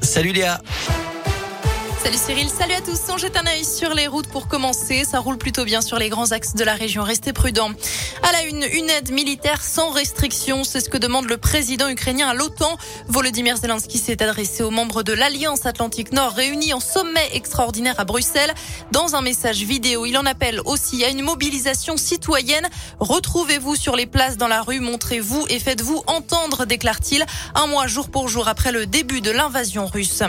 Salut Léa. Salut Cyril, salut à tous. On jette un œil sur les routes pour commencer. Ça roule plutôt bien sur les grands axes de la région. Restez prudents. À la une, une aide militaire sans restriction. C'est ce que demande le président ukrainien à l'OTAN. Volodymyr Zelensky s'est adressé aux membres de l'Alliance Atlantique Nord réunis en sommet extraordinaire à Bruxelles. Dans un message vidéo, il en appelle aussi à une mobilisation citoyenne. Retrouvez-vous sur les places dans la rue, montrez-vous et faites-vous entendre, déclare-t-il, un mois jour pour jour après le début de l'invasion russe.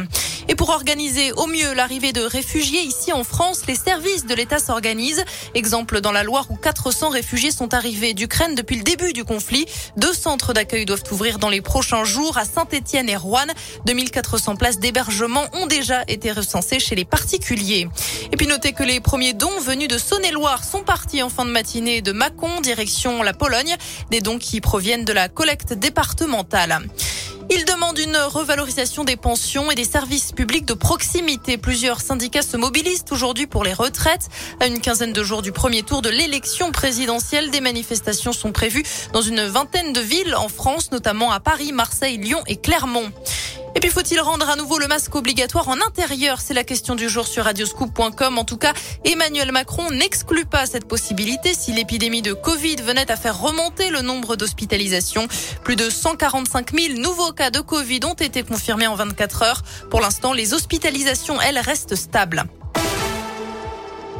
Et pour organiser au mieux l'arrivée de réfugiés ici en France, les services de l'État s'organisent. Exemple dans la Loire où 400 réfugiés sont arrivés d'Ukraine depuis le début du conflit. Deux centres d'accueil doivent ouvrir dans les prochains jours à Saint-Étienne et Rouen. 2400 places d'hébergement ont déjà été recensées chez les particuliers. Et puis notez que les premiers dons venus de Saône-et-Loire sont partis en fin de matinée de Mâcon, direction la Pologne. Des dons qui proviennent de la collecte départementale. Il demande une revalorisation des pensions et des services publics de proximité. Plusieurs syndicats se mobilisent aujourd'hui pour les retraites. À une quinzaine de jours du premier tour de l'élection présidentielle, des manifestations sont prévues dans une vingtaine de villes en France, notamment à Paris, Marseille, Lyon et Clermont. Et puis faut-il rendre à nouveau le masque obligatoire en intérieur? C'est la question du jour sur radioscoop.com. En tout cas, Emmanuel Macron n'exclut pas cette possibilité si l'épidémie de Covid venait à faire remonter le nombre d'hospitalisations. Plus de 145 000 nouveaux cas de Covid ont été confirmés en 24 heures. Pour l'instant, les hospitalisations, elles, restent stables.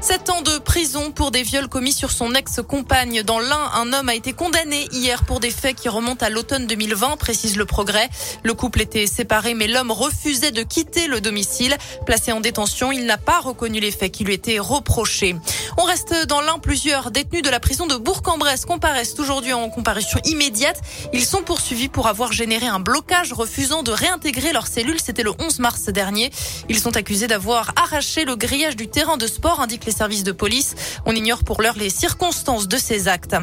Sept ans de prison pour des viols commis sur son ex-compagne. Dans l'un, un homme a été condamné hier pour des faits qui remontent à l'automne 2020, précise le progrès. Le couple était séparé, mais l'homme refusait de quitter le domicile. Placé en détention, il n'a pas reconnu les faits qui lui étaient reprochés. On reste dans l'un. Plusieurs détenus de la prison de Bourg-en-Bresse comparaissent aujourd'hui en comparution immédiate. Ils sont poursuivis pour avoir généré un blocage refusant de réintégrer leurs cellules. C'était le 11 mars dernier. Ils sont accusés d'avoir arraché le grillage du terrain de sport, indique les services de police. On ignore pour l'heure les circonstances de ces actes.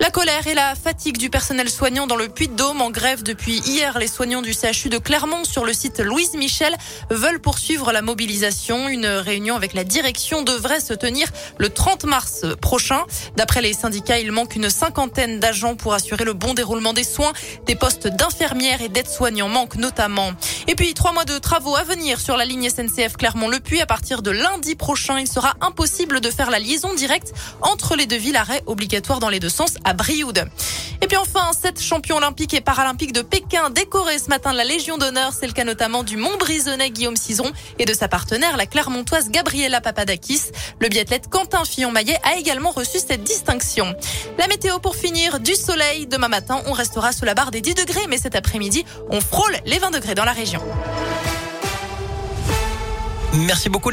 La colère et la fatigue du personnel soignant dans le Puy-de-Dôme en grève depuis hier. Les soignants du CHU de Clermont sur le site Louise Michel veulent poursuivre la mobilisation. Une réunion avec la direction devrait se tenir le 30 mars prochain. D'après les syndicats, il manque une cinquantaine d'agents pour assurer le bon déroulement des soins. Des postes d'infirmières et d'aides-soignants manquent notamment. Et puis, trois mois de travaux à venir sur la ligne SNCF Clermont-Le-Puy. À partir de lundi prochain, il sera impossible de faire la liaison directe entre les deux villes. Arrêt obligatoire dans les deux sens à Brioude. Et puis enfin, sept champions olympiques et paralympiques de Pékin décorés ce matin de la Légion d'honneur. C'est le cas notamment du Montbrisonnais Guillaume Cizeron et de sa partenaire, la Clermontoise Gabriela Papadakis. Le biathlète Quentin Fillon-Maillet a également reçu cette distinction. La météo pour finir, du soleil. Demain matin, on restera sous la barre des 10 degrés, mais cet après-midi, on frôle les 20 degrés dans la région. Merci beaucoup.